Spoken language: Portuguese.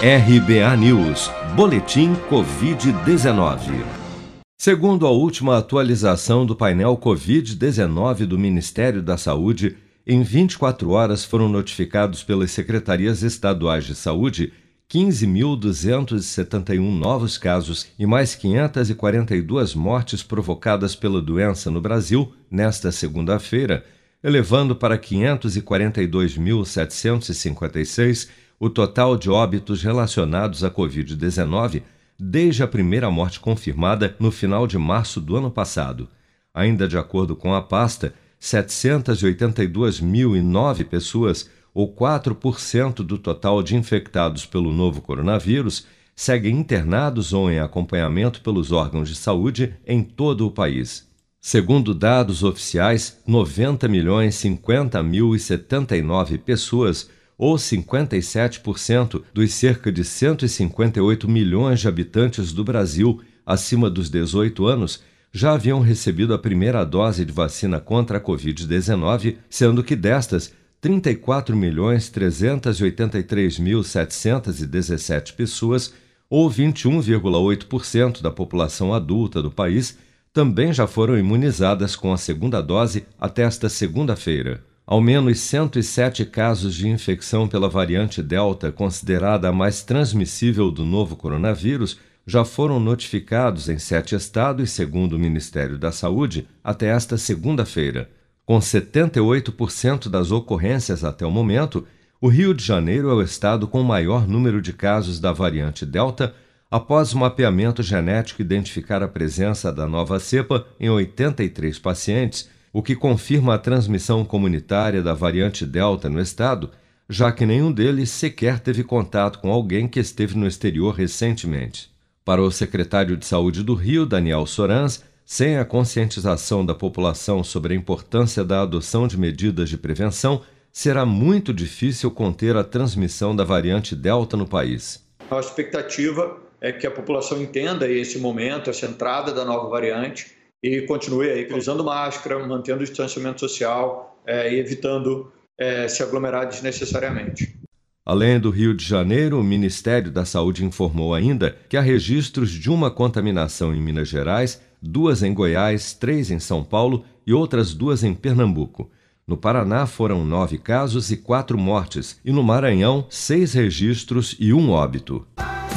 RBA News, Boletim Covid-19. Segundo a última atualização do painel Covid-19 do Ministério da Saúde, em 24 horas foram notificados pelas secretarias estaduais de saúde 15.271 novos casos e mais 542 mortes provocadas pela doença no Brasil nesta segunda-feira, elevando para 542.756 o total de óbitos relacionados à Covid-19 desde a primeira morte confirmada no final de março do ano passado. Ainda de acordo com a pasta, 782.009 pessoas, ou 4% do total de infectados pelo novo coronavírus, seguem internados ou em acompanhamento pelos órgãos de saúde em todo o país. Segundo dados oficiais, 90 milhões 50 mil e 79 pessoas ou 57% dos cerca de 158 milhões de habitantes do Brasil acima dos 18 anos já haviam recebido a primeira dose de vacina contra a Covid-19, sendo que destas, 34.383.717 pessoas, ou 21,8% da população adulta do país, também já foram imunizadas com a segunda dose até esta segunda-feira. Ao menos 107 casos de infecção pela variante Delta, considerada a mais transmissível do novo coronavírus, já foram notificados em sete estados, segundo o Ministério da Saúde, até esta segunda-feira. Com 78% das ocorrências até o momento, o Rio de Janeiro é o estado com maior número de casos da variante Delta, após o mapeamento genético identificar a presença da nova cepa em 83 pacientes o que confirma a transmissão comunitária da variante Delta no estado, já que nenhum deles sequer teve contato com alguém que esteve no exterior recentemente. Para o secretário de Saúde do Rio, Daniel Sorans, sem a conscientização da população sobre a importância da adoção de medidas de prevenção, será muito difícil conter a transmissão da variante Delta no país. A expectativa é que a população entenda esse momento, essa entrada da nova variante e continue aí usando máscara, mantendo o distanciamento social é, e evitando é, se aglomerar desnecessariamente. Além do Rio de Janeiro, o Ministério da Saúde informou ainda que há registros de uma contaminação em Minas Gerais, duas em Goiás, três em São Paulo e outras duas em Pernambuco. No Paraná foram nove casos e quatro mortes, e no Maranhão, seis registros e um óbito.